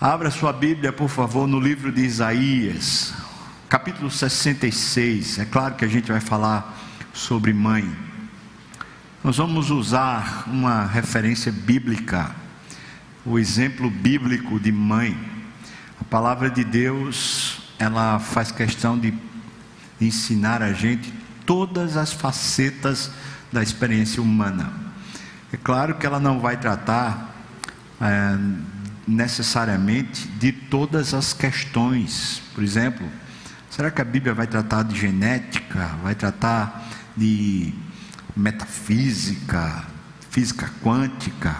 Abra sua Bíblia, por favor, no livro de Isaías, capítulo 66. É claro que a gente vai falar sobre mãe. Nós vamos usar uma referência bíblica, o exemplo bíblico de mãe. A palavra de Deus, ela faz questão de ensinar a gente todas as facetas da experiência humana. É claro que ela não vai tratar é, necessariamente de todas as questões. Por exemplo, será que a Bíblia vai tratar de genética, vai tratar de metafísica, física quântica?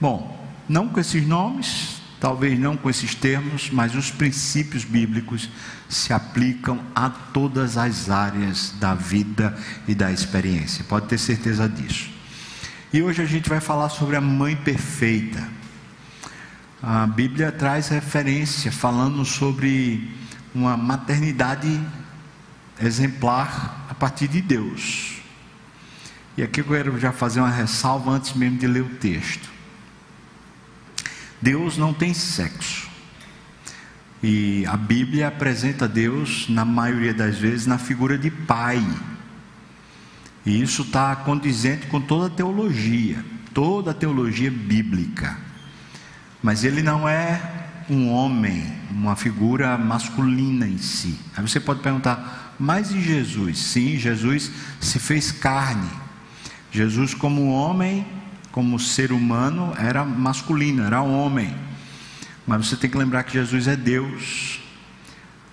Bom, não com esses nomes, talvez não com esses termos, mas os princípios bíblicos se aplicam a todas as áreas da vida e da experiência. Pode ter certeza disso. E hoje a gente vai falar sobre a mãe perfeita. A Bíblia traz referência falando sobre uma maternidade exemplar a partir de Deus. E aqui eu quero já fazer uma ressalva antes mesmo de ler o texto. Deus não tem sexo. E a Bíblia apresenta Deus, na maioria das vezes, na figura de pai. E isso está condizente com toda a teologia, toda a teologia bíblica. Mas ele não é um homem, uma figura masculina em si. Aí você pode perguntar, mas e Jesus? Sim, Jesus se fez carne. Jesus, como homem, como ser humano, era masculino, era homem. Mas você tem que lembrar que Jesus é Deus.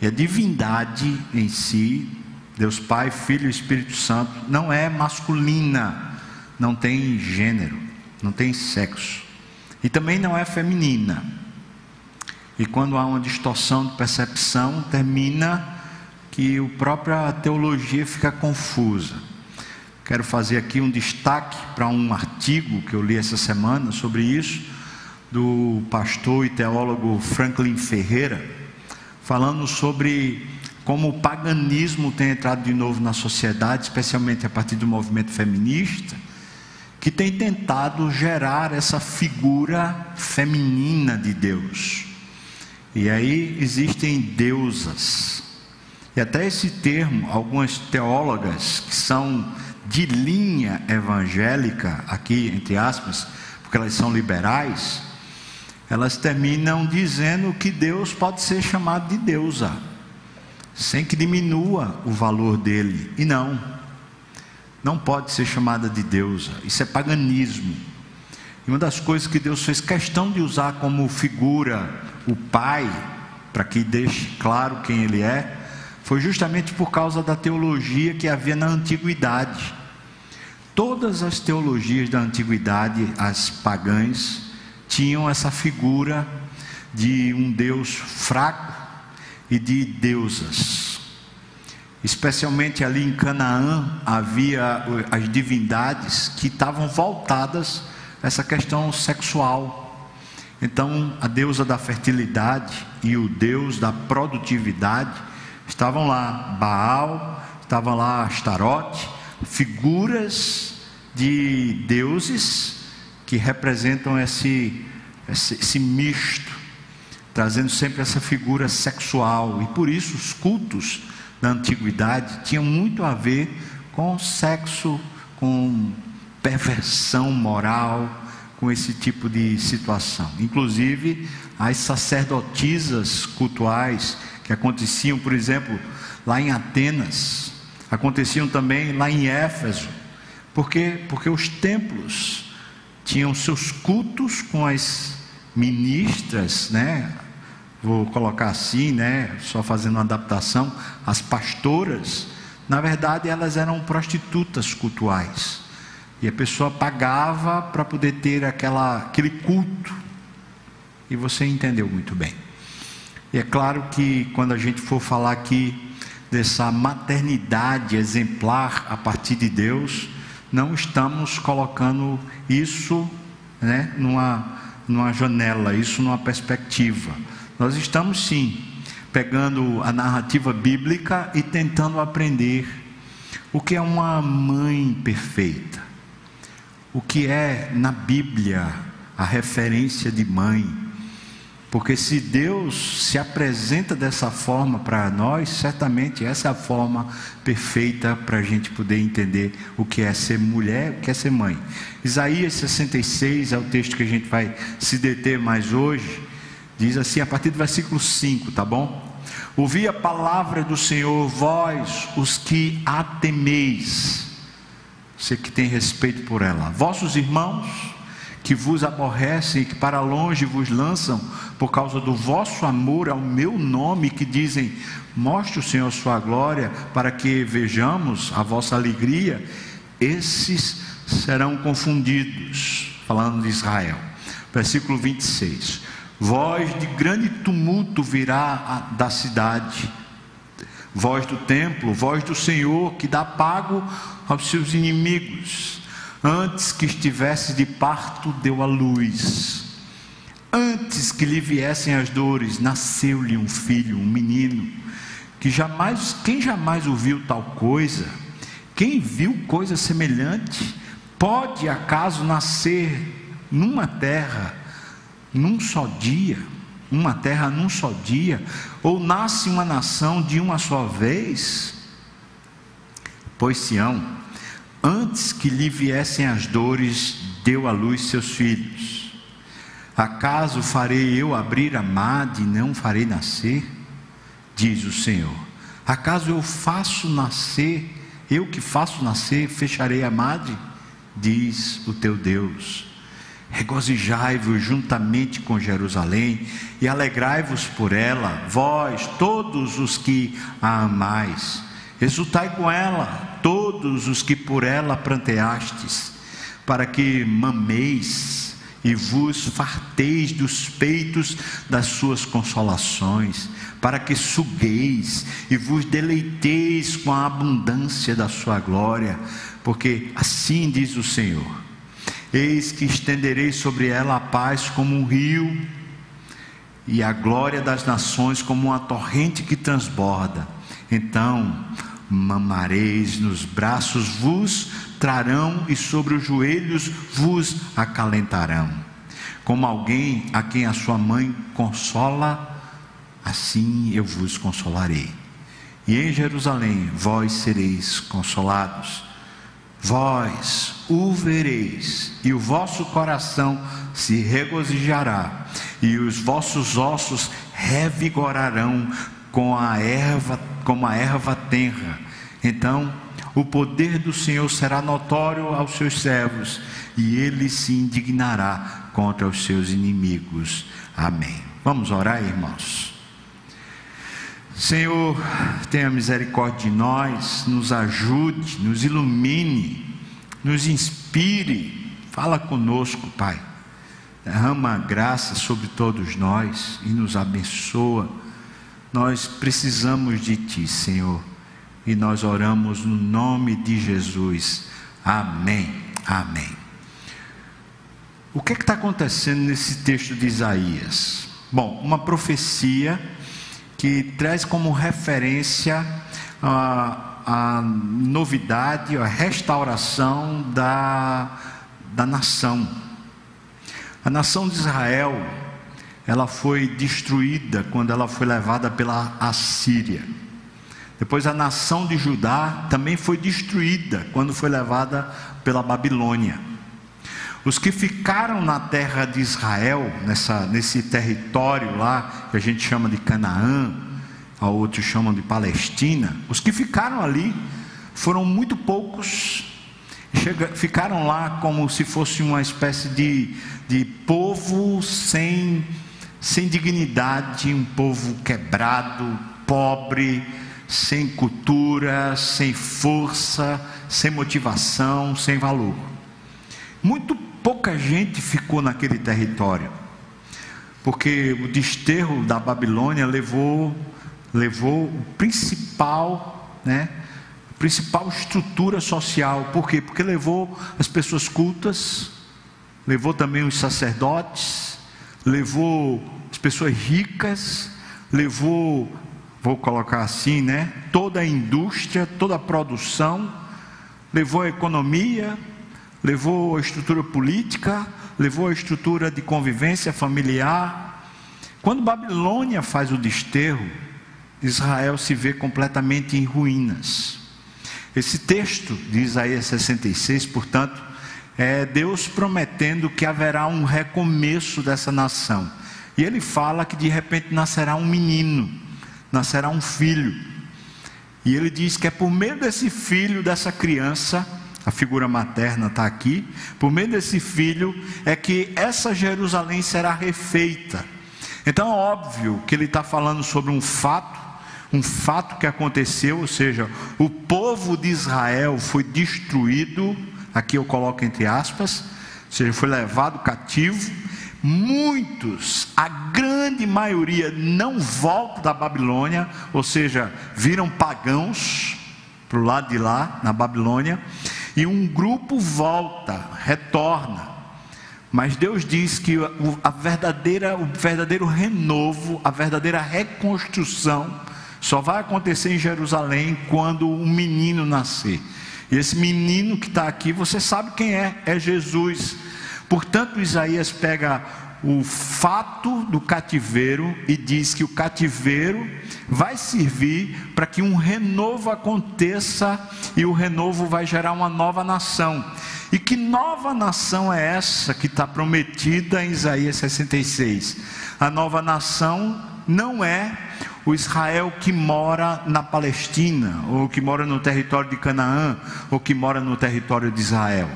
E a divindade em si, Deus Pai, Filho e Espírito Santo, não é masculina, não tem gênero, não tem sexo. E também não é feminina. E quando há uma distorção de percepção, termina que a própria teologia fica confusa. Quero fazer aqui um destaque para um artigo que eu li essa semana sobre isso, do pastor e teólogo Franklin Ferreira, falando sobre como o paganismo tem entrado de novo na sociedade, especialmente a partir do movimento feminista que tem tentado gerar essa figura feminina de Deus. E aí existem deusas. E até esse termo, algumas teólogas que são de linha evangélica, aqui entre aspas, porque elas são liberais, elas terminam dizendo que Deus pode ser chamado de deusa, sem que diminua o valor dele. E não não pode ser chamada de deusa, isso é paganismo. E uma das coisas que Deus fez questão de usar como figura o Pai, para que deixe claro quem Ele é, foi justamente por causa da teologia que havia na antiguidade. Todas as teologias da antiguidade, as pagãs, tinham essa figura de um Deus fraco e de deusas. Especialmente ali em Canaã havia as divindades que estavam voltadas a essa questão sexual. Então, a deusa da fertilidade e o deus da produtividade estavam lá. Baal, estava lá Astarote, figuras de deuses que representam esse, esse, esse misto, trazendo sempre essa figura sexual. E por isso os cultos da antiguidade tinha muito a ver com sexo, com perversão moral, com esse tipo de situação. Inclusive, as sacerdotisas cultuais que aconteciam, por exemplo, lá em Atenas, aconteciam também lá em Éfeso. Por quê? Porque os templos tinham seus cultos com as ministras, né? Vou colocar assim, né, só fazendo uma adaptação, as pastoras, na verdade elas eram prostitutas cultuais. E a pessoa pagava para poder ter aquela, aquele culto. E você entendeu muito bem. E é claro que quando a gente for falar aqui dessa maternidade exemplar a partir de Deus, não estamos colocando isso né, numa, numa janela, isso numa perspectiva nós estamos sim pegando a narrativa bíblica e tentando aprender o que é uma mãe perfeita, o que é na Bíblia a referência de mãe. Porque se Deus se apresenta dessa forma para nós, certamente essa é a forma perfeita para a gente poder entender o que é ser mulher, o que é ser mãe. Isaías 66 é o texto que a gente vai se deter mais hoje. Diz assim, a partir do versículo 5, tá bom? Ouvi a palavra do Senhor, vós, os que a temeis, você que tem respeito por ela, vossos irmãos que vos aborrecem e que para longe vos lançam por causa do vosso amor ao meu nome, que dizem: Mostre o Senhor sua glória, para que vejamos a vossa alegria, esses serão confundidos. Falando de Israel. Versículo 26. Voz de grande tumulto virá da cidade, voz do templo, voz do Senhor que dá pago aos seus inimigos. Antes que estivesse de parto, deu a luz. Antes que lhe viessem as dores, nasceu-lhe um filho, um menino, que jamais, quem jamais ouviu tal coisa? Quem viu coisa semelhante? Pode acaso nascer numa terra, num só dia? Uma terra num só dia? Ou nasce uma nação de uma só vez? Pois Sião, antes que lhe viessem as dores, deu à luz seus filhos. Acaso farei eu abrir a made e não farei nascer? Diz o Senhor. Acaso eu faço nascer, eu que faço nascer, fecharei a made? Diz o teu Deus. Regozijai-vos juntamente com Jerusalém e alegrai-vos por ela, vós, todos os que a amais. Exultai com ela, todos os que por ela pranteastes, para que mameis e vos farteis dos peitos das suas consolações, para que sugueis e vos deleiteis com a abundância da sua glória, porque assim diz o Senhor: Eis que estenderei sobre ela a paz como um rio, e a glória das nações como uma torrente que transborda. Então mamareis nos braços, vos trarão e sobre os joelhos vos acalentarão. Como alguém a quem a sua mãe consola, assim eu vos consolarei. E em Jerusalém vós sereis consolados. Vós o vereis, e o vosso coração se regozijará, e os vossos ossos revigorarão com a erva, como a erva tenra. Então, o poder do Senhor será notório aos seus servos, e ele se indignará contra os seus inimigos. Amém. Vamos orar, irmãos. Senhor, tenha misericórdia de nós, nos ajude, nos ilumine, nos inspire, fala conosco, Pai. Derrama graça sobre todos nós e nos abençoa nós precisamos de Ti, Senhor, e nós oramos no nome de Jesus. Amém. Amém. O que é está acontecendo nesse texto de Isaías? Bom, uma profecia que traz como referência a, a novidade, a restauração da, da nação. A nação de Israel ela foi destruída quando ela foi levada pela Assíria. Depois a nação de Judá também foi destruída quando foi levada pela Babilônia. Os que ficaram na terra de Israel, nessa, nesse território lá, que a gente chama de Canaã, a outros chamam de Palestina, os que ficaram ali foram muito poucos, chega, ficaram lá como se fosse uma espécie de, de povo sem sem dignidade, um povo quebrado, pobre, sem cultura, sem força, sem motivação, sem valor. Muito pouca gente ficou naquele território, porque o desterro da Babilônia levou levou o principal, né, principal estrutura social. Por quê? Porque levou as pessoas cultas, levou também os sacerdotes, levou as pessoas ricas, levou, vou colocar assim, né? Toda a indústria, toda a produção, levou a economia, levou a estrutura política, levou a estrutura de convivência familiar, Quando Babilônia faz o desterro, Israel se vê completamente em ruínas. Esse texto de Isaías 66, portanto, é Deus prometendo que haverá um recomeço dessa nação. E ele fala que de repente nascerá um menino, nascerá um filho. E ele diz que é por meio desse filho, dessa criança, a figura materna está aqui, por meio desse filho é que essa Jerusalém será refeita. Então é óbvio que ele está falando sobre um fato, um fato que aconteceu, ou seja, o povo de Israel foi destruído, aqui eu coloco entre aspas, ou seja, foi levado cativo. Muitos, a grande maioria, não voltam da Babilônia, ou seja, viram pagãos para o lado de lá, na Babilônia, e um grupo volta, retorna. Mas Deus diz que a verdadeira, o verdadeiro renovo, a verdadeira reconstrução, só vai acontecer em Jerusalém quando um menino nascer. E esse menino que está aqui, você sabe quem é? É Jesus. Portanto, Isaías pega o fato do cativeiro e diz que o cativeiro vai servir para que um renovo aconteça e o renovo vai gerar uma nova nação. E que nova nação é essa que está prometida em Isaías 66? A nova nação não é o Israel que mora na Palestina, ou que mora no território de Canaã, ou que mora no território de Israel.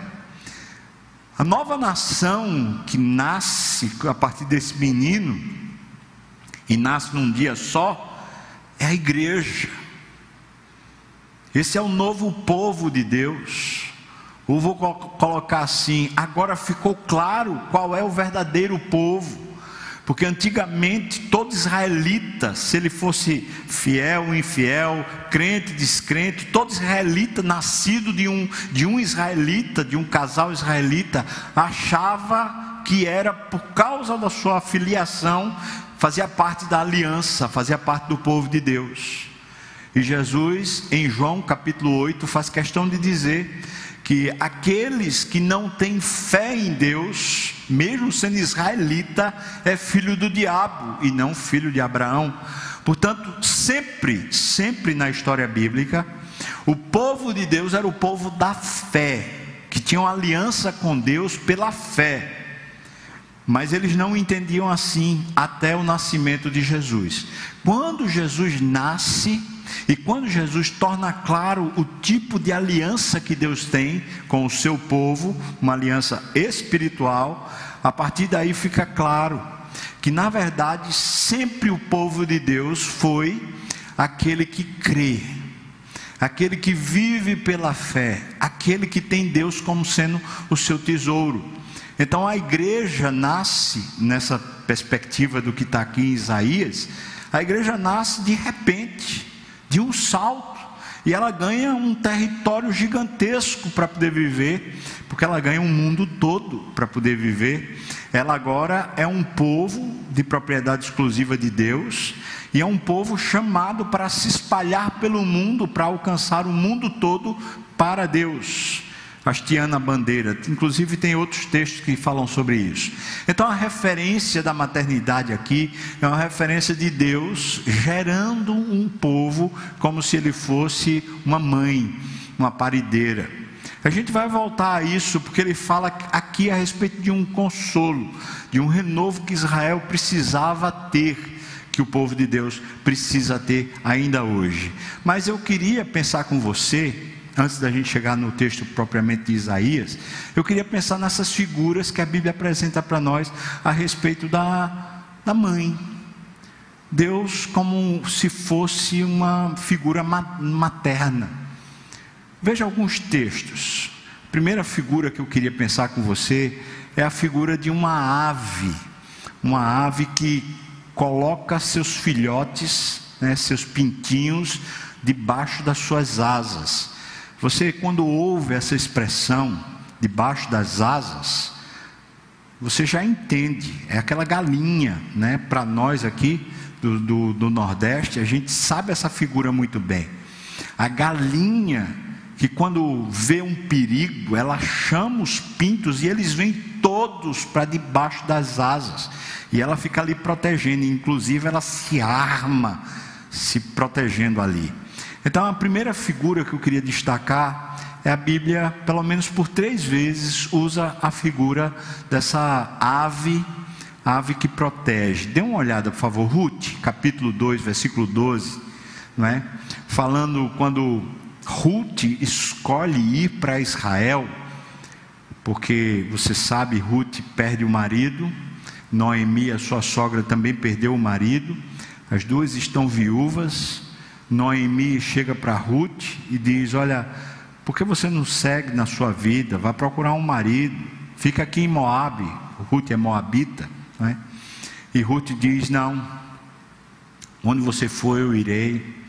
A nova nação que nasce a partir desse menino, e nasce num dia só, é a igreja. Esse é o novo povo de Deus. Ou vou colocar assim: agora ficou claro qual é o verdadeiro povo. Porque antigamente todo israelita, se ele fosse fiel ou infiel, crente, descrente, todo israelita nascido de um, de um israelita, de um casal israelita, achava que era por causa da sua filiação, fazia parte da aliança, fazia parte do povo de Deus. E Jesus, em João capítulo 8, faz questão de dizer que aqueles que não têm fé em Deus, mesmo sendo israelita, é filho do diabo e não filho de Abraão. Portanto, sempre, sempre na história bíblica, o povo de Deus era o povo da fé, que tinha uma aliança com Deus pela fé. Mas eles não entendiam assim até o nascimento de Jesus. Quando Jesus nasce, e quando Jesus torna claro o tipo de aliança que Deus tem com o seu povo, uma aliança espiritual, a partir daí fica claro que na verdade sempre o povo de Deus foi aquele que crê, aquele que vive pela fé, aquele que tem Deus como sendo o seu tesouro. Então a igreja nasce nessa perspectiva do que está aqui em Isaías, a igreja nasce de repente de um salto. E ela ganha um território gigantesco para poder viver, porque ela ganha um mundo todo para poder viver. Ela agora é um povo de propriedade exclusiva de Deus, e é um povo chamado para se espalhar pelo mundo, para alcançar o mundo todo para Deus hasteando a bandeira. Inclusive, tem outros textos que falam sobre isso. Então, a referência da maternidade aqui é uma referência de Deus gerando um povo como se ele fosse uma mãe, uma parideira. A gente vai voltar a isso porque ele fala aqui a respeito de um consolo, de um renovo que Israel precisava ter que o povo de Deus precisa ter ainda hoje. Mas eu queria pensar com você antes da gente chegar no texto propriamente de Isaías, eu queria pensar nessas figuras que a Bíblia apresenta para nós a respeito da, da mãe. Deus como se fosse uma figura materna. Veja alguns textos. A primeira figura que eu queria pensar com você é a figura de uma ave, uma ave que coloca seus filhotes, né, seus pintinhos, debaixo das suas asas. Você, quando ouve essa expressão, debaixo das asas, você já entende, é aquela galinha, né? Para nós aqui do, do, do, Nordeste, a gente sabe essa figura muito bem. A galinha que quando vê um perigo, ela chama os pintos e eles vêm todos para debaixo das asas. E ela fica ali protegendo, inclusive ela se arma se protegendo ali. Então a primeira figura que eu queria destacar é a Bíblia, pelo menos por três vezes, usa a figura dessa ave, ave que protege. Dê uma olhada, por favor, Ruth, capítulo 2, versículo 12, não é? Falando quando Ruth escolhe ir para Israel, porque você sabe, Ruth perde o marido, Noemi, a sua sogra, também perdeu o marido, as duas estão viúvas. Noemi chega para Ruth e diz: Olha, por que você não segue na sua vida? Vai procurar um marido, fica aqui em Moabe. Ruth é moabita, não é? E Ruth diz: Não, onde você for eu irei,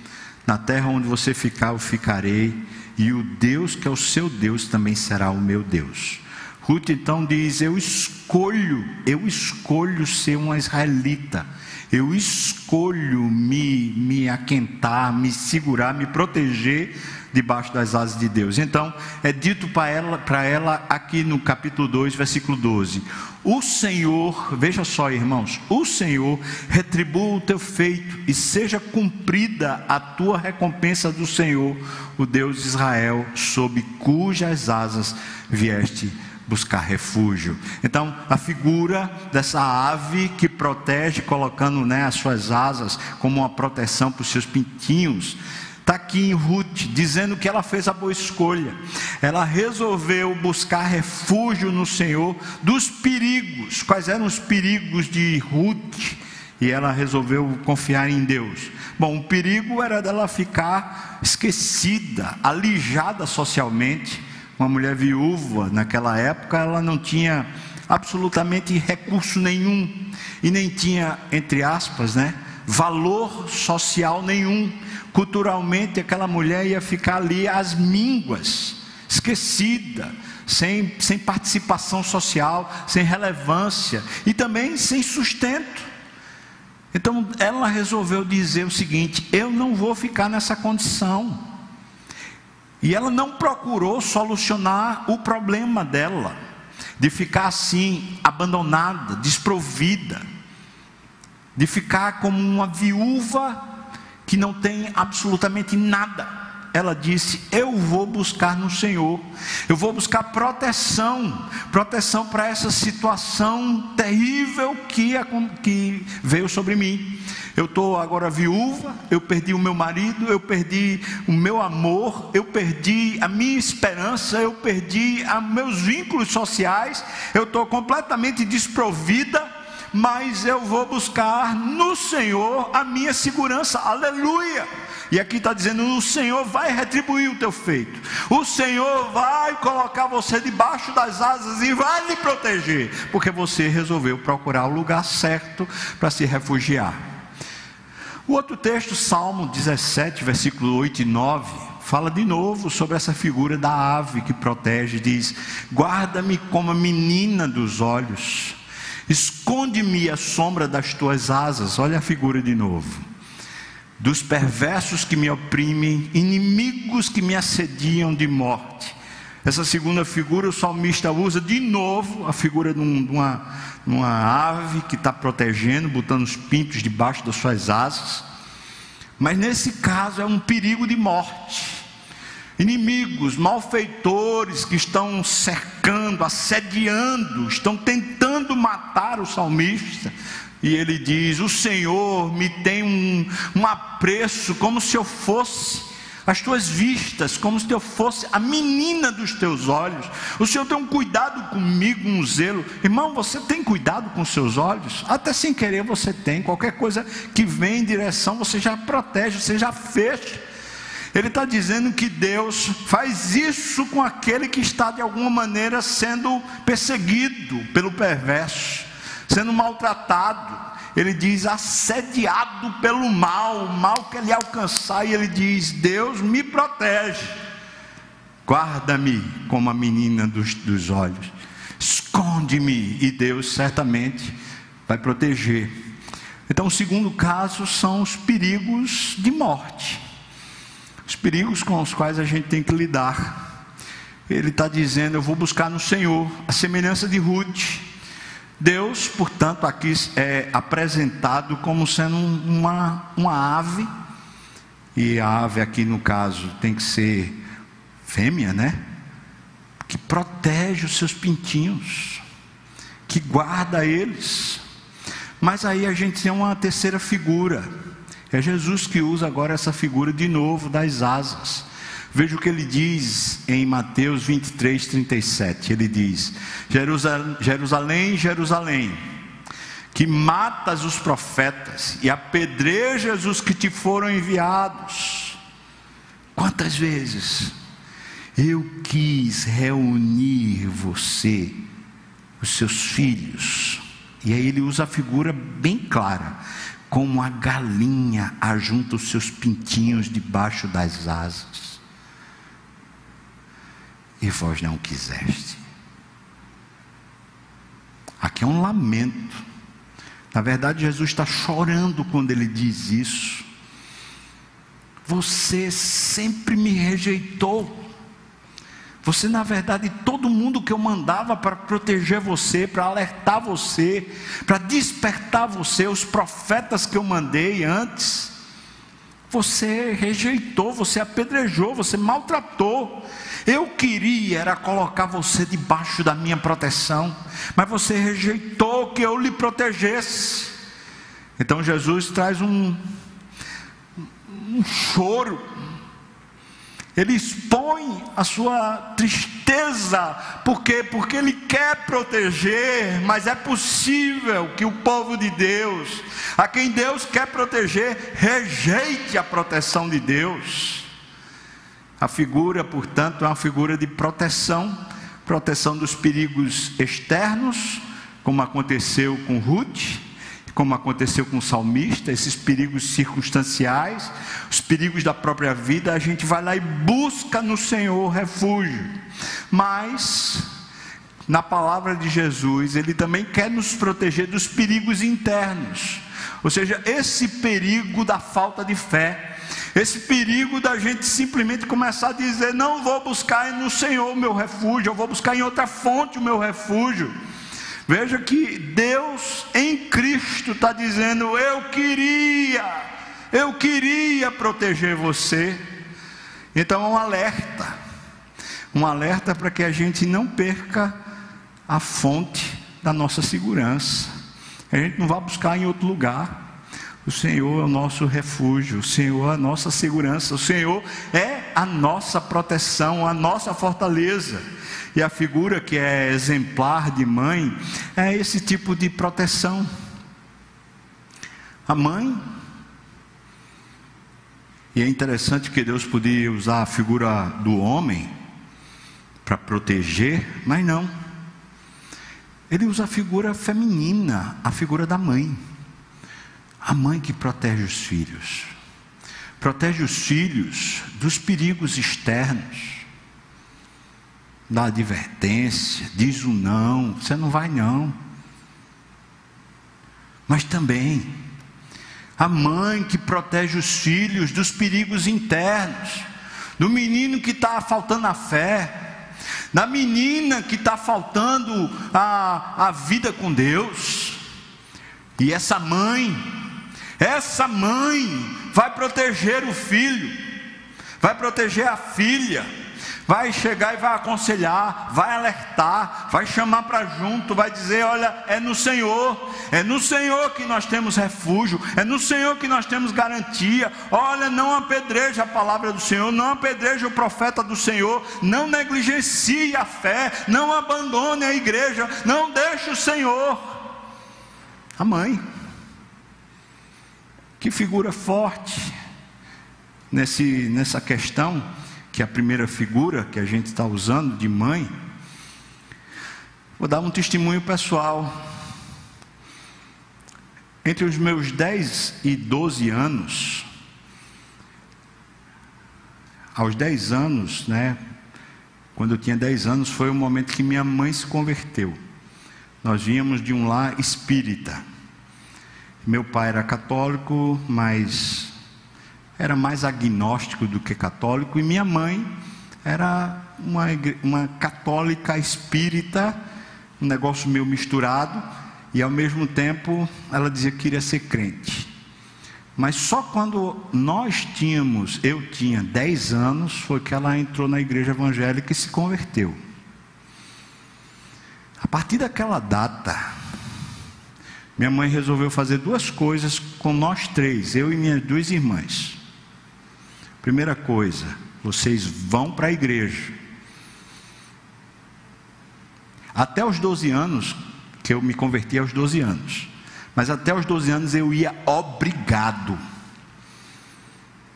na terra onde você ficar eu ficarei, e o Deus que é o seu Deus também será o meu Deus. Ruth então diz: Eu escolho, eu escolho ser uma israelita. Eu escolho me, me aquentar, me segurar, me proteger debaixo das asas de Deus. Então, é dito para ela, para ela aqui no capítulo 2, versículo 12: O Senhor, veja só, irmãos, o Senhor retribua o teu feito e seja cumprida a tua recompensa do Senhor, o Deus de Israel, sob cujas asas vieste buscar refúgio. Então, a figura dessa ave que protege, colocando né, as suas asas como uma proteção para os seus pintinhos, está aqui em Ruth, dizendo que ela fez a boa escolha. Ela resolveu buscar refúgio no Senhor dos perigos. Quais eram os perigos de Ruth? E ela resolveu confiar em Deus. Bom, o perigo era dela ficar esquecida, alijada socialmente uma mulher viúva naquela época, ela não tinha absolutamente recurso nenhum e nem tinha, entre aspas, né, valor social nenhum. Culturalmente, aquela mulher ia ficar ali às mínguas, esquecida, sem, sem participação social, sem relevância e também sem sustento. Então ela resolveu dizer o seguinte: eu não vou ficar nessa condição. E ela não procurou solucionar o problema dela, de ficar assim, abandonada, desprovida, de ficar como uma viúva que não tem absolutamente nada ela disse: Eu vou buscar no Senhor, eu vou buscar proteção, proteção para essa situação terrível que, que veio sobre mim. Eu estou agora viúva, eu perdi o meu marido, eu perdi o meu amor, eu perdi a minha esperança, eu perdi os meus vínculos sociais, eu estou completamente desprovida mas eu vou buscar no Senhor a minha segurança, aleluia. E aqui está dizendo: o Senhor vai retribuir o teu feito, o Senhor vai colocar você debaixo das asas e vai lhe proteger, porque você resolveu procurar o lugar certo para se refugiar. O outro texto, Salmo 17, versículo 8 e 9, fala de novo sobre essa figura da ave que protege, diz: Guarda-me como a menina dos olhos Esconde-me a sombra das tuas asas. Olha a figura de novo. Dos perversos que me oprimem, inimigos que me assediam de morte. Essa segunda figura o salmista usa de novo a figura de, um, uma, uma ave que está protegendo, botando os pintos debaixo das suas asas. Mas nesse caso é um perigo de morte inimigos, malfeitores que estão cercando, assediando, estão tentando matar o salmista. E ele diz: O Senhor me tem um, um apreço, como se eu fosse as tuas vistas, como se eu fosse a menina dos teus olhos. O Senhor tem um cuidado comigo, um zelo. Irmão, você tem cuidado com seus olhos? Até sem querer você tem. Qualquer coisa que vem em direção, você já protege, você já fecha. Ele está dizendo que Deus faz isso com aquele que está de alguma maneira sendo perseguido pelo perverso, sendo maltratado. Ele diz assediado pelo mal, o mal que ele alcançar, e ele diz: Deus me protege, guarda-me como a menina dos, dos olhos, esconde-me, e Deus certamente vai proteger. Então, o segundo caso são os perigos de morte os perigos com os quais a gente tem que lidar. Ele está dizendo: Eu vou buscar no Senhor, a semelhança de Ruth. Deus, portanto, aqui é apresentado como sendo uma, uma ave, e a ave aqui no caso tem que ser fêmea, né? Que protege os seus pintinhos, que guarda eles. Mas aí a gente tem uma terceira figura. É Jesus que usa agora essa figura de novo das asas. Veja o que ele diz em Mateus 23, 37. Ele diz: Jerusalém, Jerusalém, que matas os profetas e apedrejas os que te foram enviados. Quantas vezes eu quis reunir você, os seus filhos, e aí ele usa a figura bem clara, como a galinha ajunta os seus pintinhos debaixo das asas e vós não quiseste. Aqui é um lamento. Na verdade, Jesus está chorando quando ele diz isso. Você sempre me rejeitou. Você, na verdade, todo mundo que eu mandava para proteger você, para alertar você, para despertar você, os profetas que eu mandei antes, você rejeitou, você apedrejou, você maltratou. Eu queria era colocar você debaixo da minha proteção, mas você rejeitou que eu lhe protegesse. Então Jesus traz um, um choro, ele expõe a sua tristeza, por quê? Porque ele quer proteger, mas é possível que o povo de Deus, a quem Deus quer proteger, rejeite a proteção de Deus. A figura, portanto, é uma figura de proteção proteção dos perigos externos, como aconteceu com Ruth, como aconteceu com o salmista, esses perigos circunstanciais, os perigos da própria vida, a gente vai lá e busca no Senhor refúgio. Mas, na palavra de Jesus, Ele também quer nos proteger dos perigos internos, ou seja, esse perigo da falta de fé esse perigo da gente simplesmente começar a dizer: não vou buscar no Senhor o meu refúgio, eu vou buscar em outra fonte o meu refúgio. Veja que Deus em Cristo está dizendo: eu queria, eu queria proteger você. Então é um alerta, um alerta para que a gente não perca a fonte da nossa segurança. A gente não vá buscar em outro lugar. O Senhor é o nosso refúgio, o Senhor é a nossa segurança, o Senhor é a nossa proteção, a nossa fortaleza. E a figura que é exemplar de mãe é esse tipo de proteção. A mãe. E é interessante que Deus podia usar a figura do homem para proteger, mas não. Ele usa a figura feminina, a figura da mãe. A mãe que protege os filhos, protege os filhos dos perigos externos, da advertência, diz o não, você não vai não. Mas também a mãe que protege os filhos dos perigos internos, do menino que está faltando a fé, da menina que está faltando a, a vida com Deus. E essa mãe essa mãe vai proteger o filho, vai proteger a filha, vai chegar e vai aconselhar, vai alertar, vai chamar para junto, vai dizer: olha, é no Senhor, é no Senhor que nós temos refúgio, é no Senhor que nós temos garantia. Olha, não apedreje a palavra do Senhor, não apedreje o profeta do Senhor, não negligencie a fé, não abandone a igreja, não deixe o Senhor. A mãe. Que figura forte nesse, nessa questão, que é a primeira figura que a gente está usando de mãe. Vou dar um testemunho pessoal. Entre os meus 10 e 12 anos, aos 10 anos, né, quando eu tinha 10 anos, foi o momento que minha mãe se converteu. Nós vínhamos de um lar espírita. Meu pai era católico, mas era mais agnóstico do que católico, e minha mãe era uma, uma católica espírita, um negócio meio misturado, e ao mesmo tempo ela dizia que queria ser crente. Mas só quando nós tínhamos, eu tinha 10 anos, foi que ela entrou na igreja evangélica e se converteu. A partir daquela data, minha mãe resolveu fazer duas coisas com nós três, eu e minhas duas irmãs. Primeira coisa, vocês vão para a igreja. Até os 12 anos, que eu me converti aos 12 anos. Mas até os 12 anos eu ia obrigado.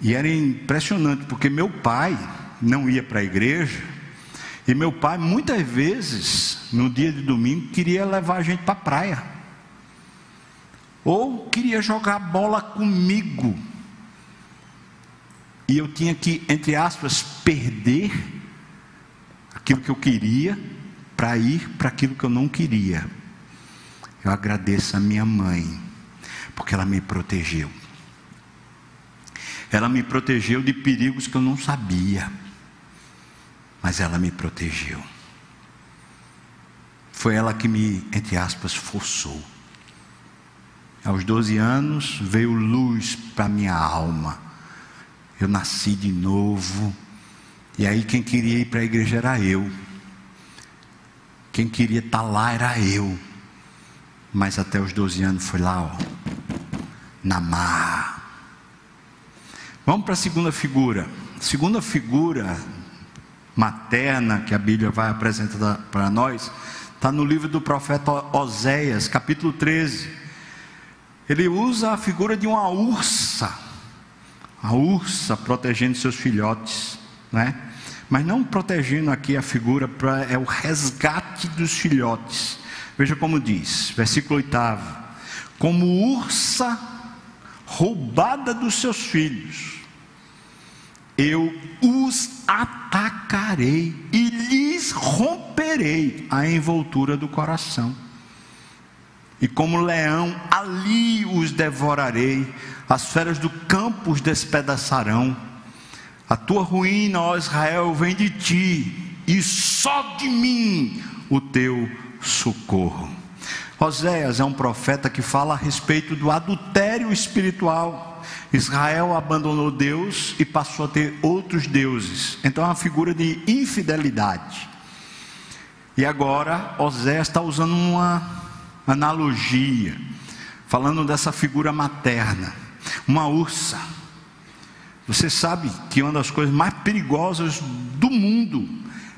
E era impressionante, porque meu pai não ia para a igreja, e meu pai muitas vezes, no dia de domingo, queria levar a gente para a praia. Ou queria jogar bola comigo. E eu tinha que, entre aspas, perder aquilo que eu queria para ir para aquilo que eu não queria. Eu agradeço a minha mãe, porque ela me protegeu. Ela me protegeu de perigos que eu não sabia, mas ela me protegeu. Foi ela que me, entre aspas, forçou. Aos 12 anos veio luz para minha alma. Eu nasci de novo. E aí quem queria ir para a igreja era eu. Quem queria estar tá lá era eu. Mas até os 12 anos foi lá, ó, na mar. Vamos para a segunda figura. Segunda figura materna que a Bíblia vai apresentar para nós, está no livro do profeta Oséias, capítulo 13. Ele usa a figura de uma ursa, a ursa protegendo seus filhotes, né? Mas não protegendo aqui a figura para é o resgate dos filhotes. Veja como diz, versículo 8: Como ursa roubada dos seus filhos, eu os atacarei e lhes romperei a envoltura do coração. E como leão, ali os devorarei, as feras do campo os despedaçarão. A tua ruína, ó Israel, vem de ti, e só de mim o teu socorro. Oséias é um profeta que fala a respeito do adultério espiritual. Israel abandonou Deus e passou a ter outros deuses. Então é uma figura de infidelidade. E agora Oséias está usando uma analogia, falando dessa figura materna, uma ursa. Você sabe que uma das coisas mais perigosas do mundo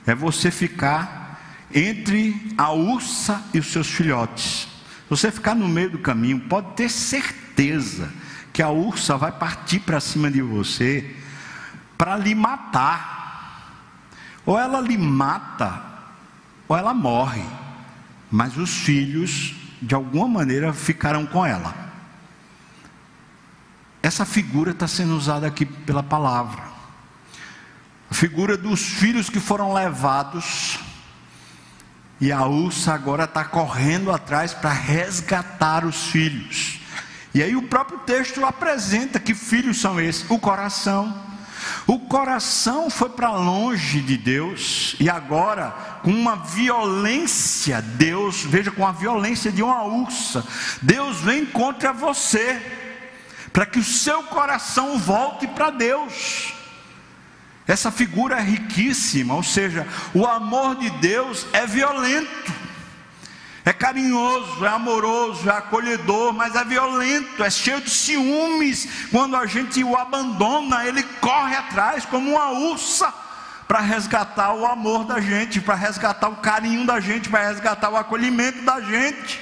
é você ficar entre a ursa e os seus filhotes. Você ficar no meio do caminho, pode ter certeza que a ursa vai partir para cima de você para lhe matar. Ou ela lhe mata, ou ela morre. Mas os filhos, de alguma maneira, ficarão com ela. Essa figura está sendo usada aqui pela palavra. A figura dos filhos que foram levados e a ursa agora está correndo atrás para resgatar os filhos. E aí o próprio texto apresenta que filhos são esses: o coração. O coração foi para longe de Deus e agora, com uma violência, Deus, veja, com a violência de uma ursa, Deus vem contra você, para que o seu coração volte para Deus. Essa figura é riquíssima, ou seja, o amor de Deus é violento, é carinhoso, é amoroso, é acolhedor, mas é violento, é cheio de ciúmes. Quando a gente o abandona, ele corre atrás como uma ursa para resgatar o amor da gente, para resgatar o carinho da gente, para resgatar o acolhimento da gente.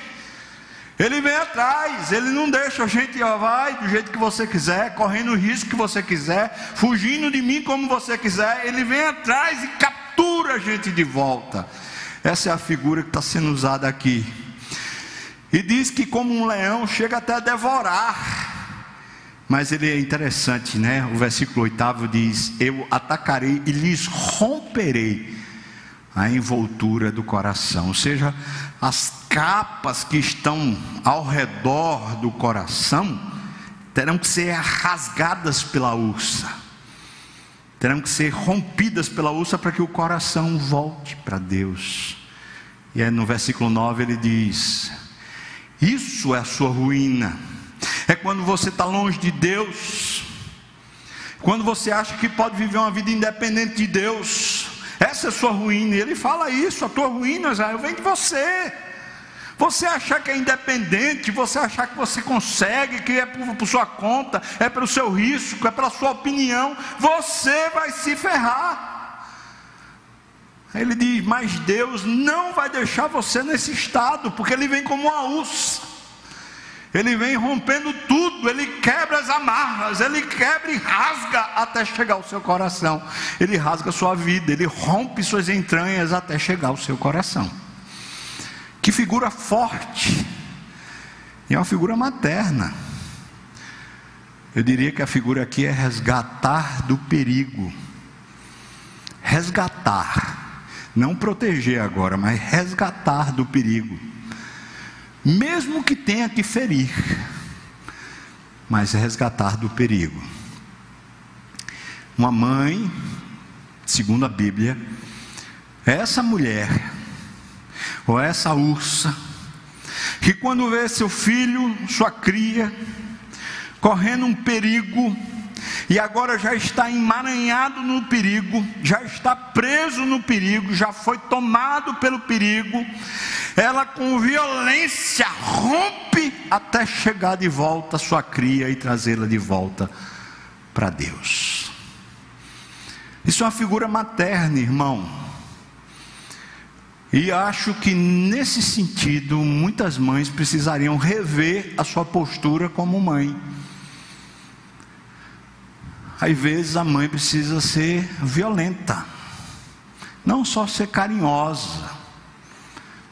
Ele vem atrás, ele não deixa a gente, ó, vai do jeito que você quiser, correndo o risco que você quiser, fugindo de mim como você quiser. Ele vem atrás e captura a gente de volta. Essa é a figura que está sendo usada aqui. E diz que, como um leão, chega até a devorar. Mas ele é interessante, né? O versículo 8 diz: Eu atacarei e lhes romperei a envoltura do coração. Ou seja, as capas que estão ao redor do coração terão que ser rasgadas pela ursa, terão que ser rompidas pela ursa para que o coração volte para Deus. E aí no versículo 9 ele diz: Isso é a sua ruína. É quando você está longe de Deus. Quando você acha que pode viver uma vida independente de Deus. Essa é a sua ruína. E ele fala isso: a tua ruína, Israel, vem de você. Você achar que é independente, você achar que você consegue, que é por, por, sua conta, é pelo seu risco, é pela sua opinião, você vai se ferrar. Ele diz: Mas Deus não vai deixar você nesse estado, porque Ele vem como uma ursa. Ele vem rompendo tudo, ele quebra as amarras, ele quebra e rasga até chegar ao seu coração. Ele rasga sua vida, ele rompe suas entranhas até chegar ao seu coração. Que figura forte! E é uma figura materna. Eu diria que a figura aqui é resgatar do perigo. Resgatar não proteger agora, mas resgatar do perigo. Mesmo que tenha que ferir, mas resgatar do perigo. Uma mãe, segundo a Bíblia, essa mulher, ou essa ursa, que quando vê seu filho, sua cria, correndo um perigo, e agora já está emaranhado no perigo, já está preso no perigo, já foi tomado pelo perigo. Ela com violência rompe até chegar de volta sua cria e trazê-la de volta para Deus. Isso é uma figura materna, irmão. E acho que nesse sentido, muitas mães precisariam rever a sua postura como mãe. Às vezes a mãe precisa ser violenta, não só ser carinhosa,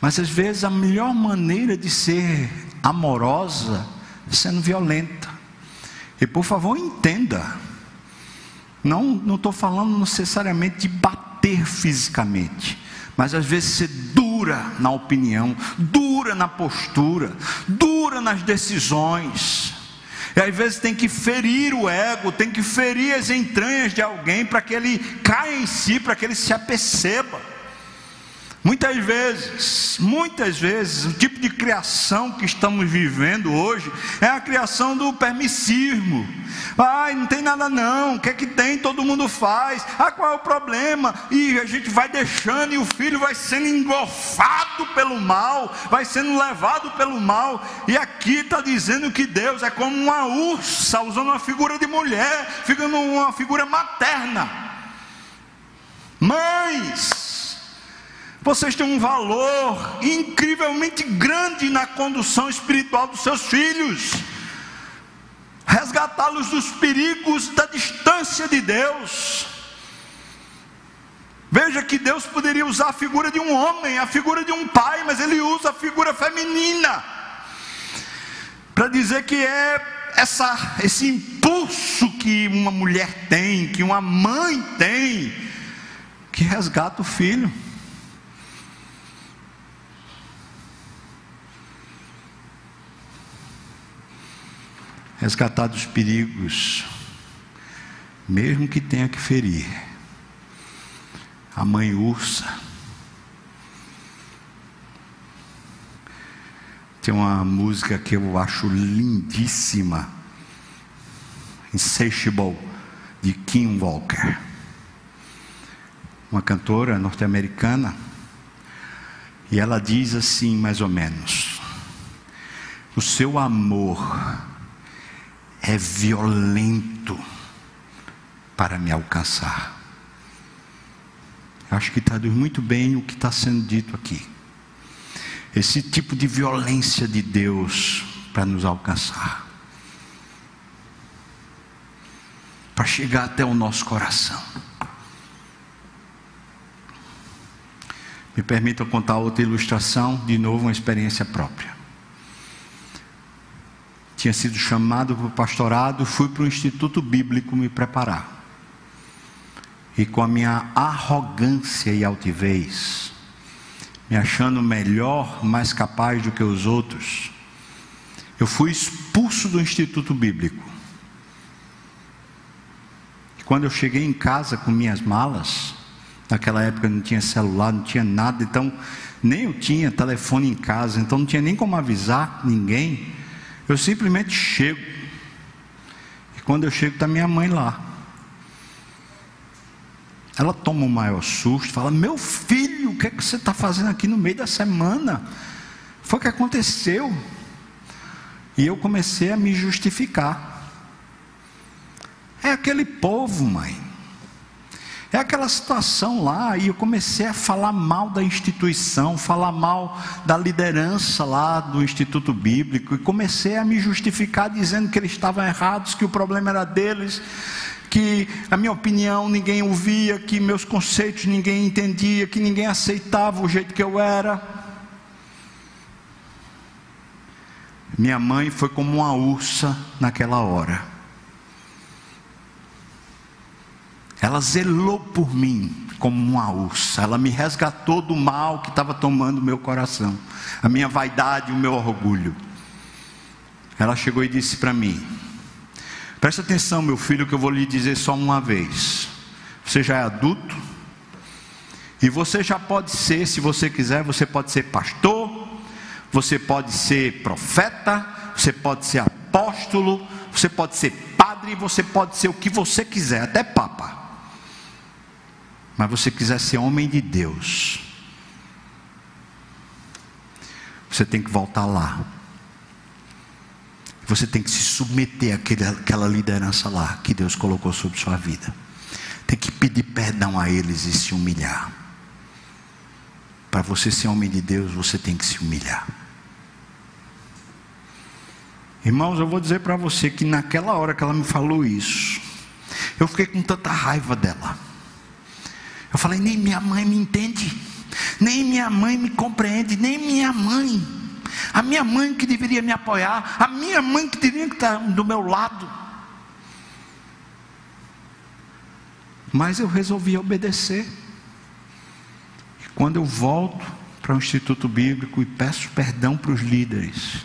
mas às vezes a melhor maneira de ser amorosa é sendo violenta. E por favor, entenda, não estou falando necessariamente de bater fisicamente, mas às vezes ser dura na opinião, dura na postura, dura nas decisões. E às vezes tem que ferir o ego, tem que ferir as entranhas de alguém para que ele caia em si, para que ele se aperceba. Muitas vezes, muitas vezes, o tipo de criação que estamos vivendo hoje é a criação do permissismo. Ai, não tem nada não, o que é que tem? Todo mundo faz. Ah, qual é o problema? E a gente vai deixando e o filho vai sendo engolfado pelo mal, vai sendo levado pelo mal. E aqui está dizendo que Deus é como uma ursa, usando uma figura de mulher, ficando uma figura materna. Mães, vocês têm um valor incrivelmente grande na condução espiritual dos seus filhos. Resgatá-los dos perigos da distância de Deus. Veja que Deus poderia usar a figura de um homem, a figura de um pai, mas ele usa a figura feminina para dizer que é essa, esse impulso que uma mulher tem, que uma mãe tem, que resgata o filho. Resgatar dos perigos, mesmo que tenha que ferir. A mãe ursa. Tem uma música que eu acho lindíssima, Insatiable, de Kim Walker. Uma cantora norte-americana. E ela diz assim, mais ou menos: O seu amor é violento para me alcançar. Acho que traduz muito bem o que está sendo dito aqui. Esse tipo de violência de Deus para nos alcançar. Para chegar até o nosso coração. Me permita contar outra ilustração, de novo uma experiência própria tinha sido chamado para o pastorado, fui para o Instituto Bíblico me preparar. E com a minha arrogância e altivez, me achando melhor, mais capaz do que os outros, eu fui expulso do Instituto Bíblico. E quando eu cheguei em casa com minhas malas, naquela época não tinha celular, não tinha nada, então nem eu tinha telefone em casa, então não tinha nem como avisar ninguém. Eu simplesmente chego. E quando eu chego, está minha mãe lá. Ela toma o maior susto, fala: Meu filho, o que, é que você está fazendo aqui no meio da semana? Foi o que aconteceu. E eu comecei a me justificar. É aquele povo, mãe. É aquela situação lá, e eu comecei a falar mal da instituição, falar mal da liderança lá do Instituto Bíblico, e comecei a me justificar dizendo que eles estavam errados, que o problema era deles, que a minha opinião ninguém ouvia, que meus conceitos ninguém entendia, que ninguém aceitava o jeito que eu era. Minha mãe foi como uma ursa naquela hora. Ela zelou por mim como uma ursa. Ela me resgatou do mal que estava tomando meu coração, a minha vaidade, o meu orgulho. Ela chegou e disse para mim: Presta atenção, meu filho, que eu vou lhe dizer só uma vez. Você já é adulto e você já pode ser, se você quiser, você pode ser pastor, você pode ser profeta, você pode ser apóstolo, você pode ser padre, você pode ser o que você quiser, até papa mas você quiser ser homem de Deus, você tem que voltar lá. Você tem que se submeter àquela liderança lá que Deus colocou sobre sua vida. Tem que pedir perdão a eles e se humilhar. Para você ser homem de Deus, você tem que se humilhar. Irmãos, eu vou dizer para você que naquela hora que ela me falou isso, eu fiquei com tanta raiva dela. Eu falei, nem minha mãe me entende, nem minha mãe me compreende, nem minha mãe. A minha mãe que deveria me apoiar, a minha mãe que que estar do meu lado. Mas eu resolvi obedecer. E quando eu volto para o Instituto Bíblico e peço perdão para os líderes,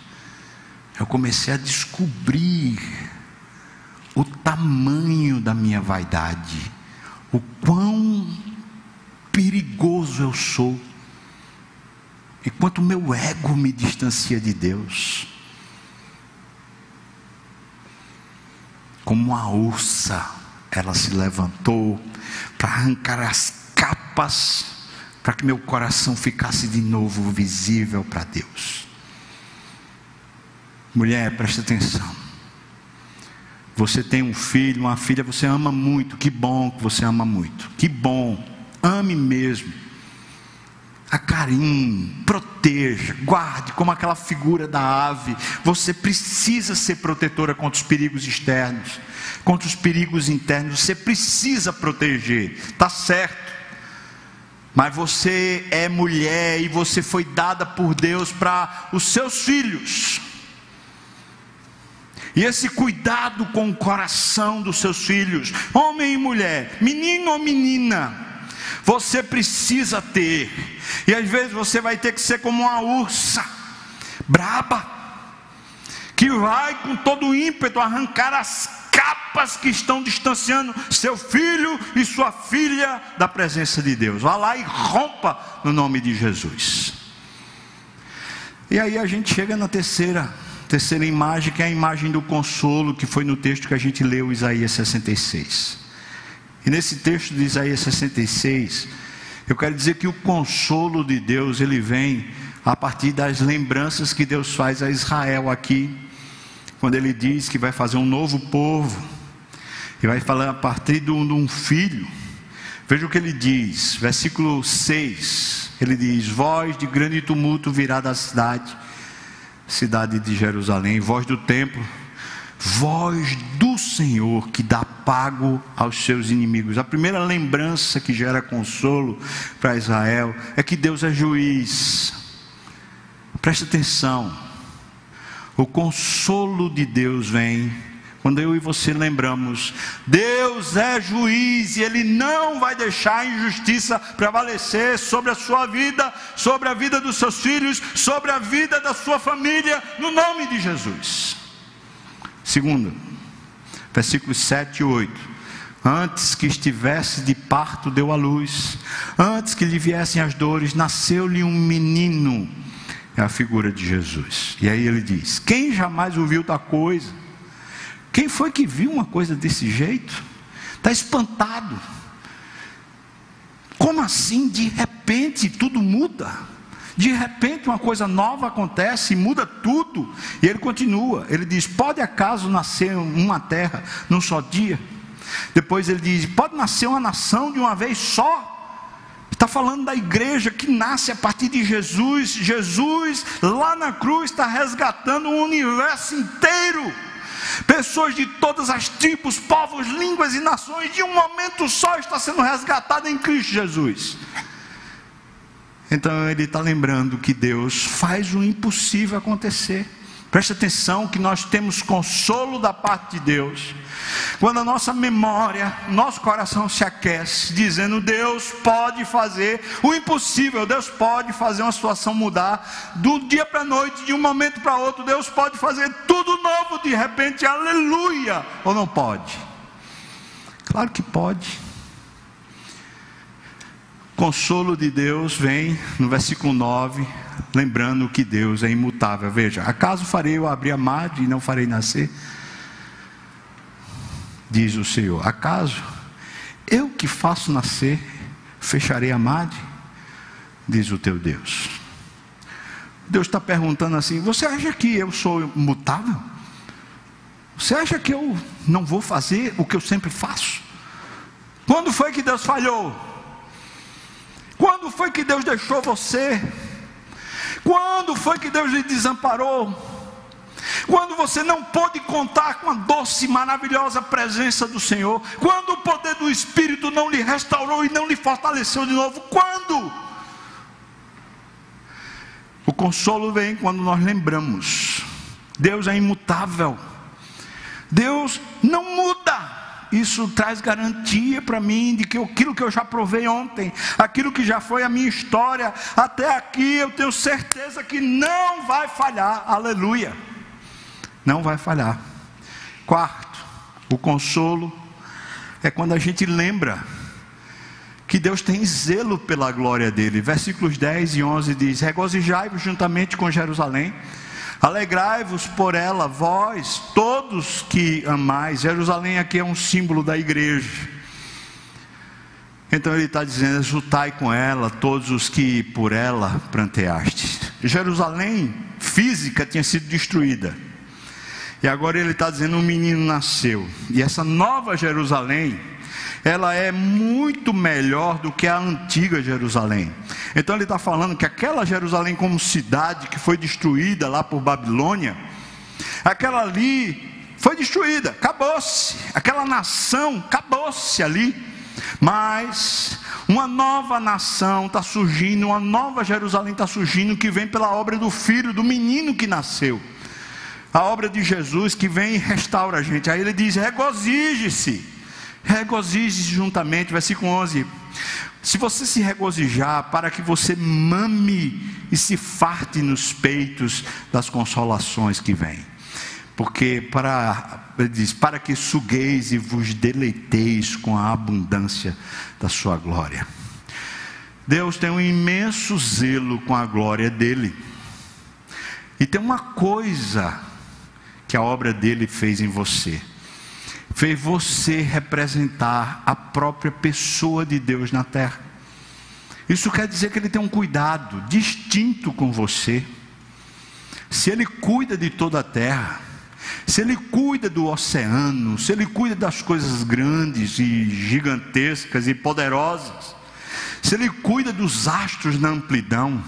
eu comecei a descobrir o tamanho da minha vaidade, o quão perigoso eu sou. E quanto meu ego me distancia de Deus. Como uma ursa, ela se levantou para arrancar as capas, para que meu coração ficasse de novo visível para Deus. Mulher, preste atenção. Você tem um filho, uma filha, você ama muito. Que bom que você ama muito. Que bom. Ame mesmo. Acarinhe, proteja, guarde como aquela figura da ave. Você precisa ser protetora contra os perigos externos, contra os perigos internos. Você precisa proteger, tá certo. Mas você é mulher e você foi dada por Deus para os seus filhos. E esse cuidado com o coração dos seus filhos, homem e mulher, menino ou menina, você precisa ter. E às vezes você vai ter que ser como uma ursa, braba, que vai com todo ímpeto arrancar as capas que estão distanciando seu filho e sua filha da presença de Deus. Vá lá e rompa no nome de Jesus. E aí a gente chega na terceira, terceira imagem, que é a imagem do consolo, que foi no texto que a gente leu, Isaías 66. E nesse texto de Isaías 66, eu quero dizer que o consolo de Deus, ele vem a partir das lembranças que Deus faz a Israel aqui, quando ele diz que vai fazer um novo povo, e vai falar a partir de um, filho. Veja o que ele diz, versículo 6, ele diz: Voz de grande tumulto virá da cidade, cidade de Jerusalém, voz do templo voz do Senhor que dá pago aos seus inimigos. A primeira lembrança que gera consolo para Israel é que Deus é juiz. Preste atenção. O consolo de Deus vem quando eu e você lembramos, Deus é juiz e Ele não vai deixar a injustiça prevalecer sobre a sua vida, sobre a vida dos seus filhos, sobre a vida da sua família, no nome de Jesus. Segundo, versículos 7 e 8. Antes que estivesse de parto, deu à luz. Antes que lhe viessem as dores, nasceu-lhe um menino. É a figura de Jesus. E aí ele diz: Quem jamais ouviu tal coisa? Quem foi que viu uma coisa desse jeito? Está espantado. Como assim? De repente tudo muda. De repente uma coisa nova acontece e muda tudo. E ele continua. Ele diz: Pode acaso nascer uma terra num só dia? Depois ele diz: pode nascer uma nação de uma vez só. Está falando da igreja que nasce a partir de Jesus. Jesus, lá na cruz, está resgatando o universo inteiro. Pessoas de todas as tribos, povos, línguas e nações, de um momento só, está sendo resgatada em Cristo Jesus. Então ele está lembrando que Deus faz o impossível acontecer. Preste atenção que nós temos consolo da parte de Deus. Quando a nossa memória, nosso coração se aquece, dizendo Deus pode fazer o impossível, Deus pode fazer uma situação mudar do dia para a noite, de um momento para outro, Deus pode fazer tudo novo de repente, aleluia, ou não pode? Claro que pode. Consolo de Deus vem no versículo 9, lembrando que Deus é imutável. Veja, acaso farei eu abrir a madre e não farei nascer? Diz o Senhor: acaso eu que faço nascer, fecharei a madre? Diz o teu Deus. Deus está perguntando assim: você acha que eu sou mutável? Você acha que eu não vou fazer o que eu sempre faço? Quando foi que Deus falhou? Quando foi que Deus deixou você? Quando foi que Deus lhe desamparou? Quando você não pôde contar com a doce, maravilhosa presença do Senhor? Quando o poder do Espírito não lhe restaurou e não lhe fortaleceu de novo? Quando? O consolo vem quando nós lembramos. Deus é imutável. Deus não muda isso traz garantia para mim de que aquilo que eu já provei ontem, aquilo que já foi a minha história, até aqui eu tenho certeza que não vai falhar. Aleluia. Não vai falhar. Quarto, o consolo é quando a gente lembra que Deus tem zelo pela glória dele. Versículos 10 e 11 diz: Regozijai-vos juntamente com Jerusalém Alegrai-vos por ela, vós, todos que amais. Jerusalém aqui é um símbolo da igreja. Então ele está dizendo: exultai com ela, todos os que por ela pranteastes. Jerusalém física tinha sido destruída. E agora ele está dizendo: um menino nasceu. E essa nova Jerusalém ela é muito melhor do que a antiga Jerusalém. Então ele está falando que aquela Jerusalém, como cidade que foi destruída lá por Babilônia, aquela ali foi destruída, acabou-se. Aquela nação acabou-se ali. Mas uma nova nação está surgindo, uma nova Jerusalém está surgindo, que vem pela obra do filho, do menino que nasceu. A obra de Jesus que vem e restaura a gente. Aí ele diz: regozije-se regozije juntamente, versículo 11. Se você se regozijar, para que você mame e se farte nos peitos das consolações que vêm. Porque para, diz, para que sugueis e vos deleiteis com a abundância da sua glória. Deus tem um imenso zelo com a glória dele. E tem uma coisa que a obra dele fez em você fez você representar a própria pessoa de Deus na terra. Isso quer dizer que ele tem um cuidado distinto com você. Se ele cuida de toda a terra, se ele cuida do oceano, se ele cuida das coisas grandes e gigantescas e poderosas, se Ele cuida dos astros na amplidão,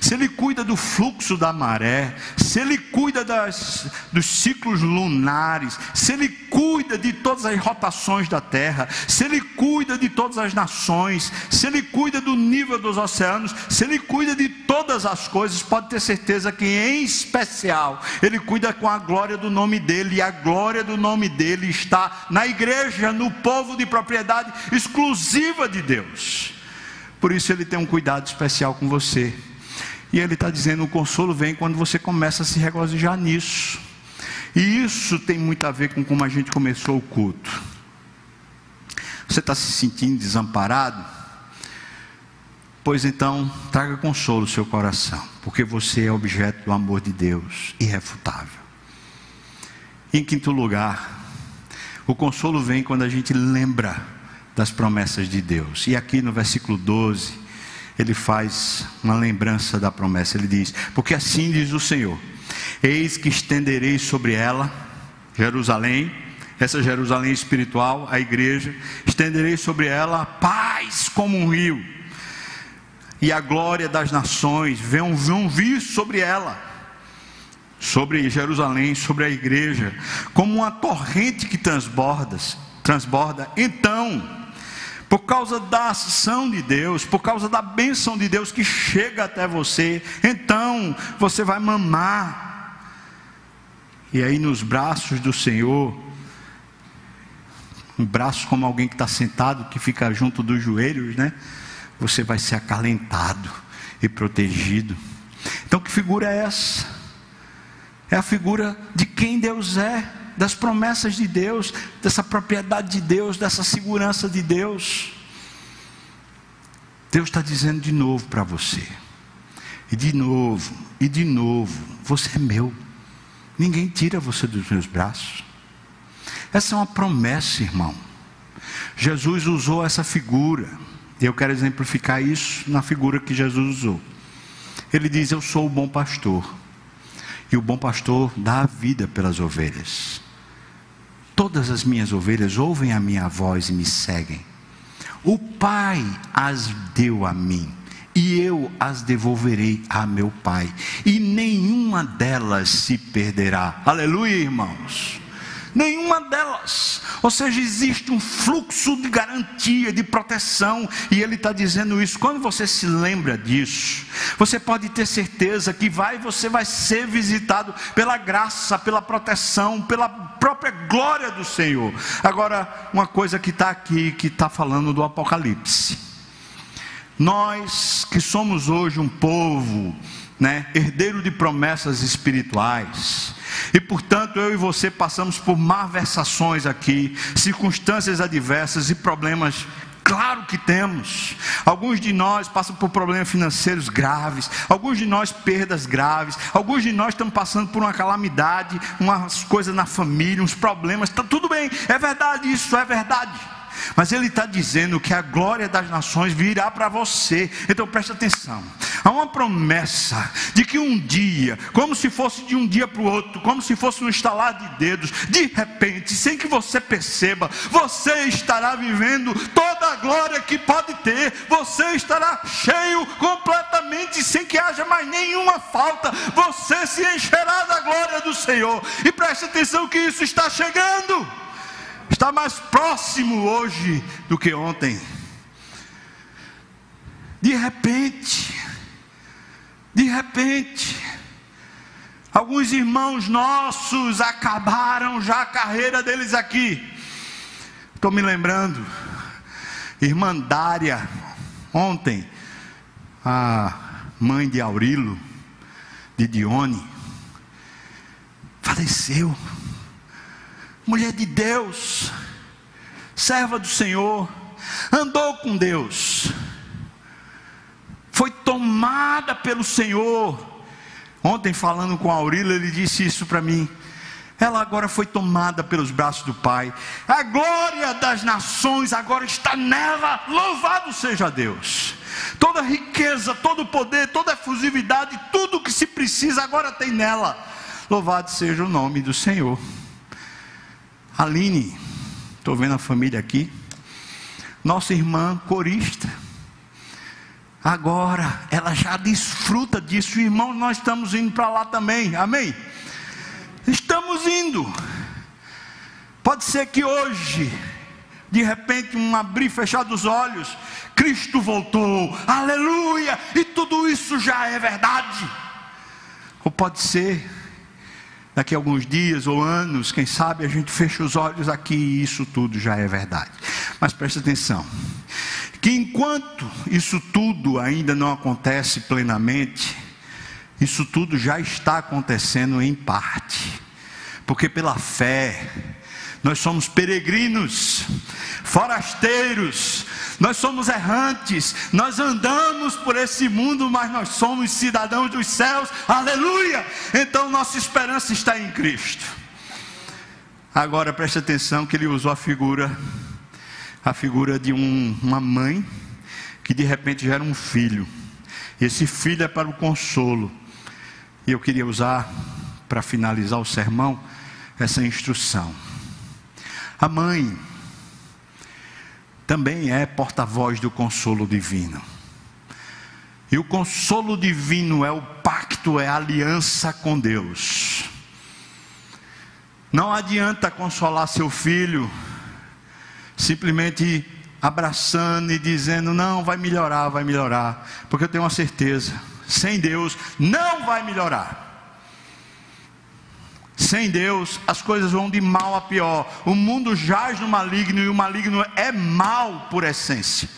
se Ele cuida do fluxo da maré, se Ele cuida das, dos ciclos lunares, se Ele cuida de todas as rotações da terra, se Ele cuida de todas as nações, se Ele cuida do nível dos oceanos, se Ele cuida de todas as coisas, pode ter certeza que em especial Ele cuida com a glória do nome dEle, e a glória do nome dEle está na igreja, no povo de propriedade exclusiva de Deus. Por isso ele tem um cuidado especial com você. E ele está dizendo: o consolo vem quando você começa a se regozijar nisso. E isso tem muito a ver com como a gente começou o culto. Você está se sentindo desamparado? Pois então, traga consolo ao seu coração, porque você é objeto do amor de Deus, irrefutável. Em quinto lugar, o consolo vem quando a gente lembra das promessas de Deus. E aqui no versículo 12, ele faz uma lembrança da promessa. Ele diz: Porque assim diz o Senhor: Eis que estenderei sobre ela, Jerusalém, essa Jerusalém espiritual, a igreja, estenderei sobre ela paz como um rio, e a glória das nações vão, vão vir sobre ela sobre Jerusalém, sobre a igreja, como uma torrente que transborda, transborda. Então, por causa da ação de Deus, por causa da bênção de Deus que chega até você, então você vai mamar. E aí nos braços do Senhor, um braço como alguém que está sentado, que fica junto dos joelhos, né? Você vai ser acalentado e protegido. Então que figura é essa? é a figura de quem Deus é, das promessas de Deus, dessa propriedade de Deus, dessa segurança de Deus. Deus está dizendo de novo para você, e de novo, e de novo: você é meu, ninguém tira você dos meus braços. Essa é uma promessa, irmão. Jesus usou essa figura, e eu quero exemplificar isso na figura que Jesus usou. Ele diz: Eu sou o bom pastor. E o bom pastor dá a vida pelas ovelhas. Todas as minhas ovelhas ouvem a minha voz e me seguem. O Pai as deu a mim, e eu as devolverei a meu Pai, e nenhuma delas se perderá. Aleluia, irmãos nenhuma delas. Ou seja, existe um fluxo de garantia, de proteção, e ele está dizendo isso. Quando você se lembra disso, você pode ter certeza que vai, você vai ser visitado pela graça, pela proteção, pela própria glória do Senhor. Agora, uma coisa que está aqui, que está falando do Apocalipse. Nós que somos hoje um povo, né, herdeiro de promessas espirituais, e portanto, eu e você passamos por malversações aqui, circunstâncias adversas e problemas Claro que temos. Alguns de nós passam por problemas financeiros graves, alguns de nós perdas graves, alguns de nós estamos passando por uma calamidade, umas coisas na família, uns problemas. Está tudo bem, é verdade, isso é verdade. Mas ele está dizendo que a glória das nações virá para você. Então preste atenção. Há uma promessa de que um dia, como se fosse de um dia para o outro, como se fosse um estalar de dedos, de repente, sem que você perceba, você estará vivendo toda a glória que pode ter. Você estará cheio completamente, sem que haja mais nenhuma falta. Você se encherá da glória do Senhor. E preste atenção que isso está chegando está mais próximo hoje do que ontem. De repente, de repente, alguns irmãos nossos acabaram já a carreira deles aqui. Estou me lembrando, irmã Dária, ontem, a mãe de Aurilo, de Dione, faleceu mulher de Deus, serva do Senhor, andou com Deus, foi tomada pelo Senhor. Ontem, falando com a Aurília, ele disse isso para mim. Ela agora foi tomada pelos braços do Pai. A glória das nações agora está nela. Louvado seja Deus. Toda riqueza, todo poder, toda efusividade, tudo que se precisa agora tem nela. Louvado seja o nome do Senhor. Aline, estou vendo a família aqui. Nossa irmã corista. Agora, ela já desfruta disso. Irmão, nós estamos indo para lá também. Amém? Estamos indo. Pode ser que hoje, de repente, um abrir e fechar dos olhos, Cristo voltou. Aleluia! E tudo isso já é verdade. Ou pode ser daqui a alguns dias ou anos, quem sabe a gente fecha os olhos aqui e isso tudo já é verdade. Mas preste atenção: que enquanto isso tudo ainda não acontece plenamente, isso tudo já está acontecendo em parte, porque pela fé, Nós somos peregrinos, forasteiros, nós somos errantes, nós andamos por esse mundo, mas nós somos cidadãos dos céus, aleluia! Então nossa esperança está em Cristo. Agora preste atenção que ele usou a figura, a figura de um, uma mãe que de repente gera um filho. Esse filho é para o consolo. E eu queria usar, para finalizar o sermão, essa instrução. A mãe também é porta-voz do consolo divino. E o consolo divino é o pacto, é a aliança com Deus. Não adianta consolar seu filho simplesmente abraçando e dizendo: Não, vai melhorar, vai melhorar, porque eu tenho uma certeza: sem Deus não vai melhorar. Sem Deus, as coisas vão de mal a pior. O mundo jaz no maligno e o maligno é mal por essência.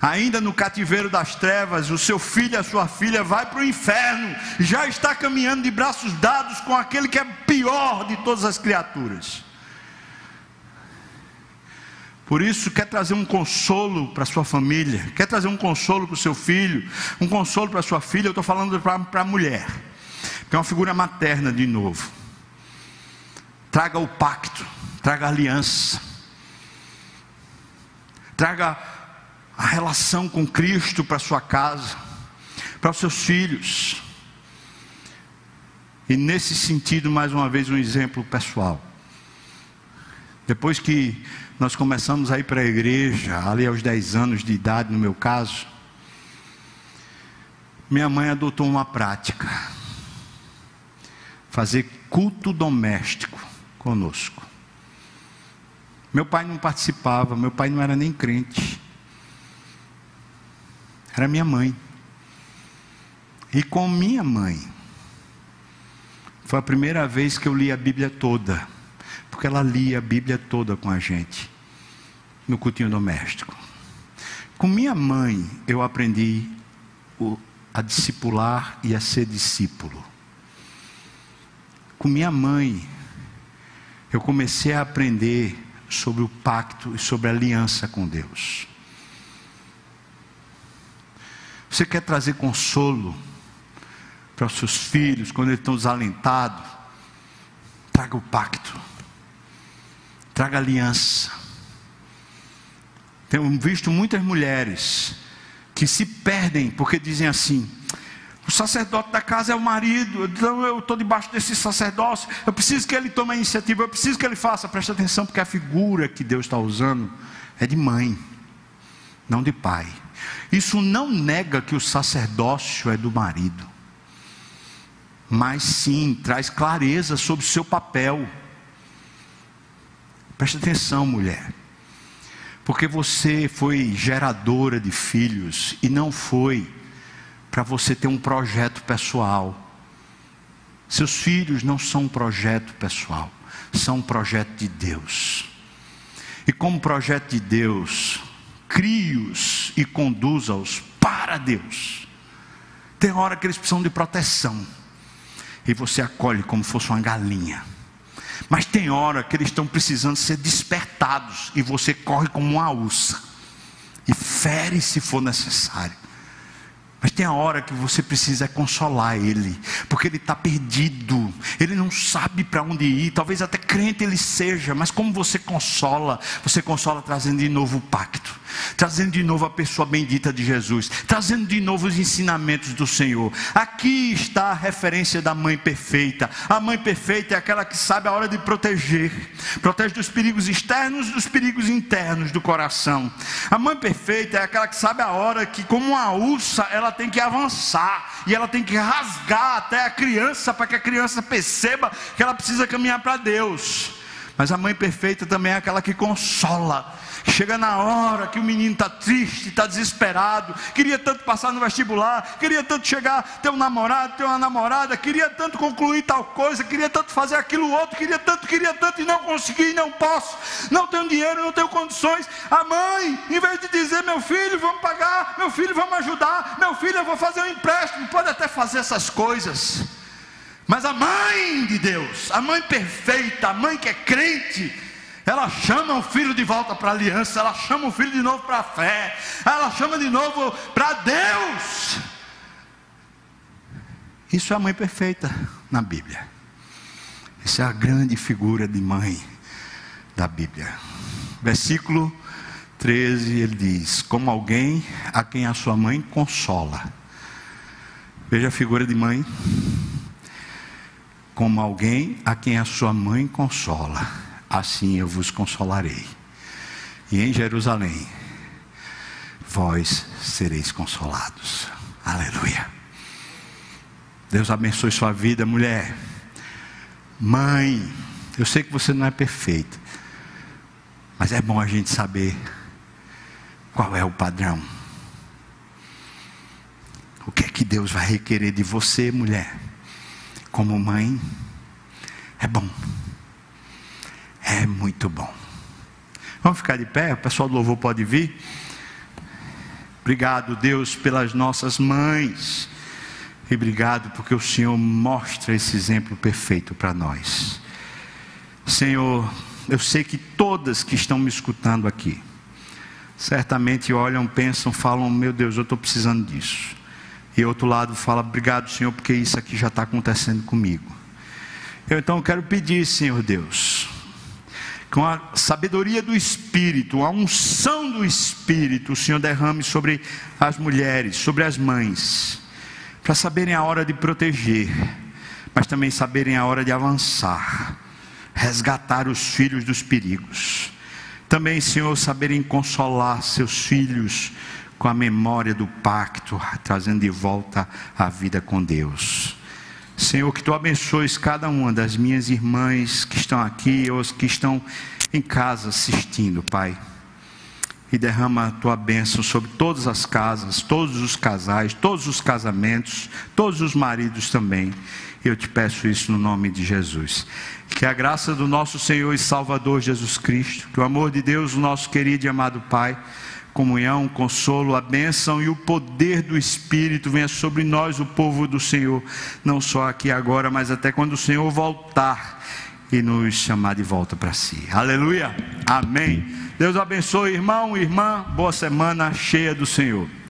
Ainda no cativeiro das trevas, o seu filho e a sua filha vai para o inferno, já está caminhando de braços dados com aquele que é pior de todas as criaturas. Por isso, quer trazer um consolo para sua família, quer trazer um consolo para o seu filho, um consolo para sua filha, eu estou falando para a mulher, que é uma figura materna de novo. Traga o pacto, traga a aliança, traga a relação com Cristo para sua casa, para os seus filhos. E nesse sentido, mais uma vez, um exemplo pessoal. Depois que nós começamos a ir para a igreja, ali aos 10 anos de idade, no meu caso. Minha mãe adotou uma prática: fazer culto doméstico conosco. Meu pai não participava, meu pai não era nem crente. Era minha mãe. E com minha mãe, foi a primeira vez que eu li a Bíblia toda, porque ela lia a Bíblia toda com a gente no cultinho doméstico. Com minha mãe, eu aprendi a discipular e a ser discípulo. Com minha mãe, eu comecei a aprender sobre o pacto e sobre a aliança com Deus. Você quer trazer consolo para os seus filhos quando eles estão desalentados? Traga o pacto, traga aliança. Tenho visto muitas mulheres que se perdem porque dizem assim: o sacerdote da casa é o marido, então eu estou debaixo desse sacerdócio, eu preciso que ele tome a iniciativa, eu preciso que ele faça. Preste atenção, porque a figura que Deus está usando é de mãe, não de pai. Isso não nega que o sacerdócio é do marido, mas sim traz clareza sobre o seu papel. Preste atenção, mulher. Porque você foi geradora de filhos e não foi para você ter um projeto pessoal. Seus filhos não são um projeto pessoal, são um projeto de Deus. E como projeto de Deus, crie-os e conduza-os para Deus. Tem hora que eles precisam de proteção. E você acolhe como fosse uma galinha. Mas tem hora que eles estão precisando ser despertados e você corre como uma ursa e fere se for necessário. Mas tem a hora que você precisa consolar ele, porque ele está perdido, ele não sabe para onde ir, talvez até crente ele seja, mas como você consola? Você consola trazendo de novo o pacto, trazendo de novo a pessoa bendita de Jesus, trazendo de novo os ensinamentos do Senhor. Aqui está a referência da mãe perfeita. A mãe perfeita é aquela que sabe a hora de proteger, protege dos perigos externos dos perigos internos do coração. A mãe perfeita é aquela que sabe a hora que, como uma ursa, ela tem que avançar e ela tem que rasgar até a criança para que a criança perceba que ela precisa caminhar para Deus. Mas a mãe perfeita também é aquela que consola, Chega na hora que o menino está triste, está desesperado, queria tanto passar no vestibular, queria tanto chegar, ter um namorado, ter uma namorada, queria tanto concluir tal coisa, queria tanto fazer aquilo outro, queria tanto, queria tanto e não consegui, não posso, não tenho dinheiro, não tenho condições. A mãe, em vez de dizer, meu filho, vamos pagar, meu filho, vamos ajudar, meu filho, eu vou fazer um empréstimo, pode até fazer essas coisas Mas a mãe de Deus, a mãe perfeita, a mãe que é crente, ela chama o filho de volta para a aliança, ela chama o filho de novo para a fé, ela chama de novo para Deus. Isso é a mãe perfeita na Bíblia. Essa é a grande figura de mãe da Bíblia. Versículo 13, ele diz: Como alguém a quem a sua mãe consola. Veja a figura de mãe. Como alguém a quem a sua mãe consola, assim eu vos consolarei. E em Jerusalém, vós sereis consolados. Aleluia. Deus abençoe sua vida, mulher. Mãe, eu sei que você não é perfeita, mas é bom a gente saber qual é o padrão. O que é que Deus vai requerer de você, mulher? Como mãe, é bom. Muito bom. Vamos ficar de pé? O pessoal do louvor pode vir? Obrigado, Deus, pelas nossas mães. E obrigado porque o Senhor mostra esse exemplo perfeito para nós. Senhor, eu sei que todas que estão me escutando aqui, certamente olham, pensam, falam: Meu Deus, eu estou precisando disso. E outro lado fala: Obrigado, Senhor, porque isso aqui já está acontecendo comigo. Eu então quero pedir, Senhor Deus, com a sabedoria do Espírito, a unção do Espírito, o Senhor derrame sobre as mulheres, sobre as mães para saberem a hora de proteger, mas também saberem a hora de avançar, resgatar os filhos dos perigos. Também, Senhor, saberem consolar seus filhos com a memória do pacto, trazendo de volta a vida com Deus. Senhor, que tu abençoes cada uma das minhas irmãs que estão aqui ou que estão em casa assistindo, Pai e derrama a tua bênção sobre todas as casas, todos os casais, todos os casamentos, todos os maridos também. Eu te peço isso no nome de Jesus. Que a graça do nosso Senhor e Salvador Jesus Cristo, que o amor de Deus, nosso querido e amado Pai, comunhão, consolo, a bênção e o poder do Espírito venha sobre nós, o povo do Senhor, não só aqui agora, mas até quando o Senhor voltar e nos chamar de volta para si. Aleluia. Amém. Deus abençoe, irmão irmã. Boa semana cheia do Senhor.